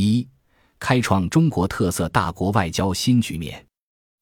一、开创中国特色大国外交新局面。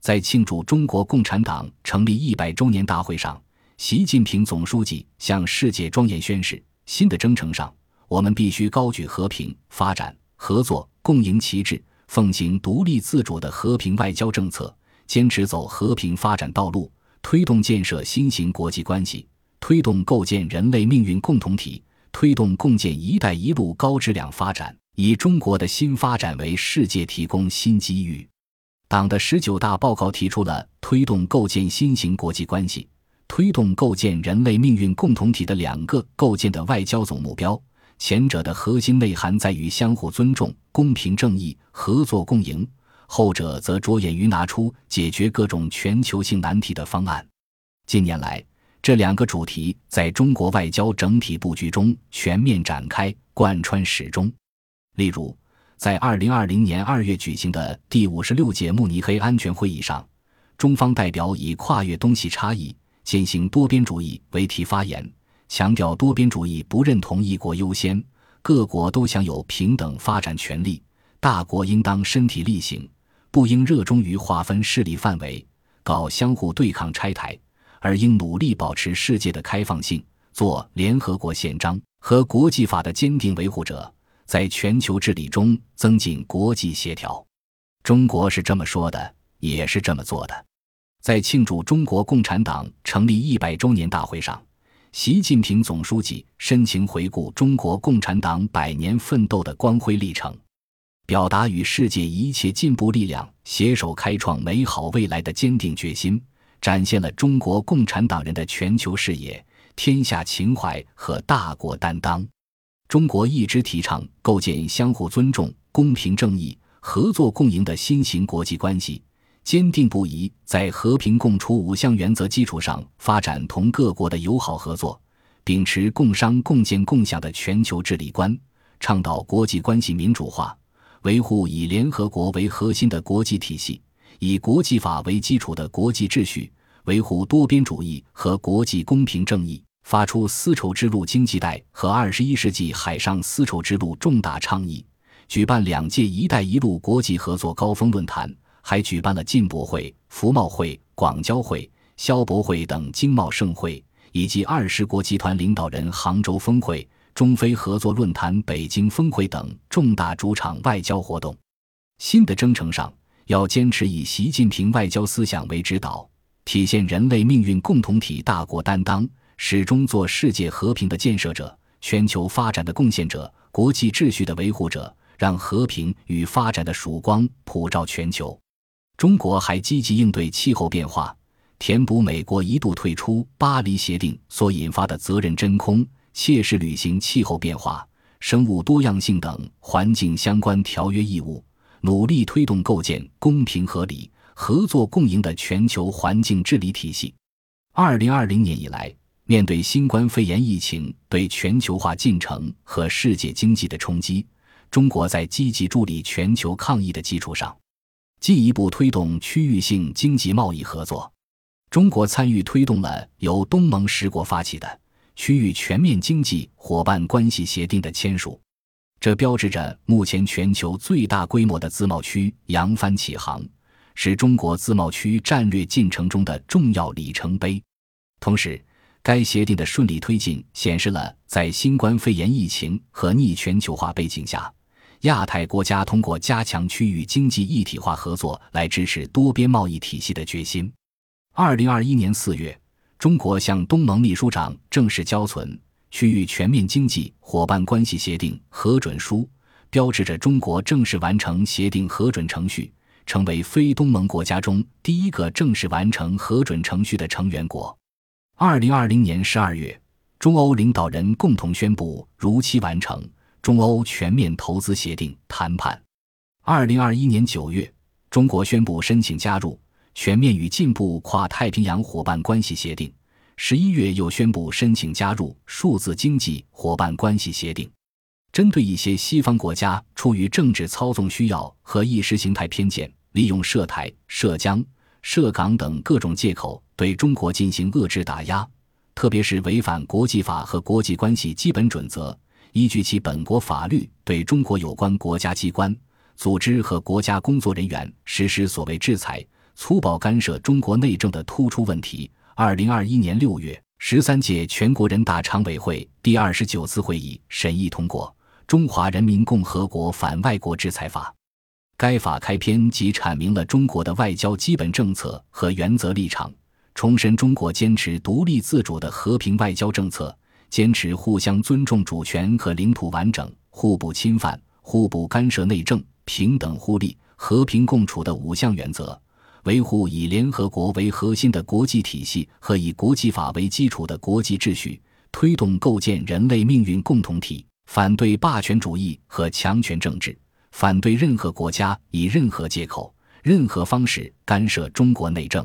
在庆祝中国共产党成立一百周年大会上，习近平总书记向世界庄严宣誓：新的征程上，我们必须高举和平、发展、合作、共赢旗帜，奉行独立自主的和平外交政策，坚持走和平发展道路，推动建设新型国际关系，推动构建人类命运共同体，推动共建“一带一路”高质量发展，以中国的新发展为世界提供新机遇。党的十九大报告提出了推动构建新型国际关系、推动构建人类命运共同体的两个构建的外交总目标。前者的核心内涵在于相互尊重、公平正义、合作共赢；后者则着眼于拿出解决各种全球性难题的方案。近年来，这两个主题在中国外交整体布局中全面展开，贯穿始终。例如，在二零二零年二月举行的第五十六届慕尼黑安全会议上，中方代表以“跨越东西差异，践行多边主义”为题发言，强调多边主义不认同一国优先，各国都享有平等发展权利，大国应当身体力行，不应热衷于划分势力范围，搞相互对抗拆台，而应努力保持世界的开放性，做联合国宪章和国际法的坚定维护者。在全球治理中增进国际协调，中国是这么说的，也是这么做的。在庆祝中国共产党成立一百周年大会上，习近平总书记深情回顾中国共产党百年奋斗的光辉历程，表达与世界一切进步力量携手开创美好未来的坚定决心，展现了中国共产党人的全球视野、天下情怀和大国担当。中国一直提倡构建相互尊重、公平正义、合作共赢的新型国际关系，坚定不移在和平共处五项原则基础上发展同各国的友好合作，秉持共商共建共享的全球治理观，倡导国际关系民主化，维护以联合国为核心的国际体系，以国际法为基础的国际秩序，维护多边主义和国际公平正义。发出丝绸之路经济带和二十一世纪海上丝绸之路重大倡议，举办两届“一带一路”国际合作高峰论坛，还举办了进博会、服贸会、广交会、消博会等经贸盛会，以及二十国集团领导人杭州峰会、中非合作论坛北京峰会等重大主场外交活动。新的征程上，要坚持以习近平外交思想为指导，体现人类命运共同体大国担当。始终做世界和平的建设者、全球发展的贡献者、国际秩序的维护者，让和平与发展的曙光普照全球。中国还积极应对气候变化，填补美国一度退出巴黎协定所引发的责任真空，切实履行气候变化、生物多样性等环境相关条约义务，努力推动构建公平合理、合作共赢的全球环境治理体系。二零二零年以来。面对新冠肺炎疫情对全球化进程和世界经济的冲击，中国在积极助力全球抗疫的基础上，进一步推动区域性经济贸易合作。中国参与推动了由东盟十国发起的区域全面经济伙伴关系协定的签署，这标志着目前全球最大规模的自贸区扬帆起航，是中国自贸区战略进程中的重要里程碑。同时，该协定的顺利推进，显示了在新冠肺炎疫情和逆全球化背景下，亚太国家通过加强区域经济一体化合作来支持多边贸易体系的决心。二零二一年四月，中国向东盟秘书长正式交存《区域全面经济伙伴关系协定核准书》，标志着中国正式完成协定核准程序，成为非东盟国家中第一个正式完成核准程序的成员国。二零二零年十二月，中欧领导人共同宣布如期完成中欧全面投资协定谈判。二零二一年九月，中国宣布申请加入全面与进步跨太平洋伙伴关系协定。十一月又宣布申请加入数字经济伙伴关系协定。针对一些西方国家出于政治操纵需要和意识形态偏见，利用涉台、涉疆。涉港等各种借口对中国进行遏制打压，特别是违反国际法和国际关系基本准则，依据其本国法律，对中国有关国家机关、组织和国家工作人员实施所谓制裁，粗暴干涉中国内政的突出问题。二零二一年六月，十三届全国人大常委会第二十九次会议审议通过《中华人民共和国反外国制裁法》。该法开篇即阐明了中国的外交基本政策和原则立场，重申中国坚持独立自主的和平外交政策。坚持互相尊重主权和领土完整、互不侵犯、互不干涉内政、平等互利、和平共处的五项原则，维护以联合国为核心的国际体系和以国际法为基础的国际秩序，推动构建人类命运共同体，反对霸权主义和强权政治，反对任何国家以任何借口、任何方式干涉中国内政。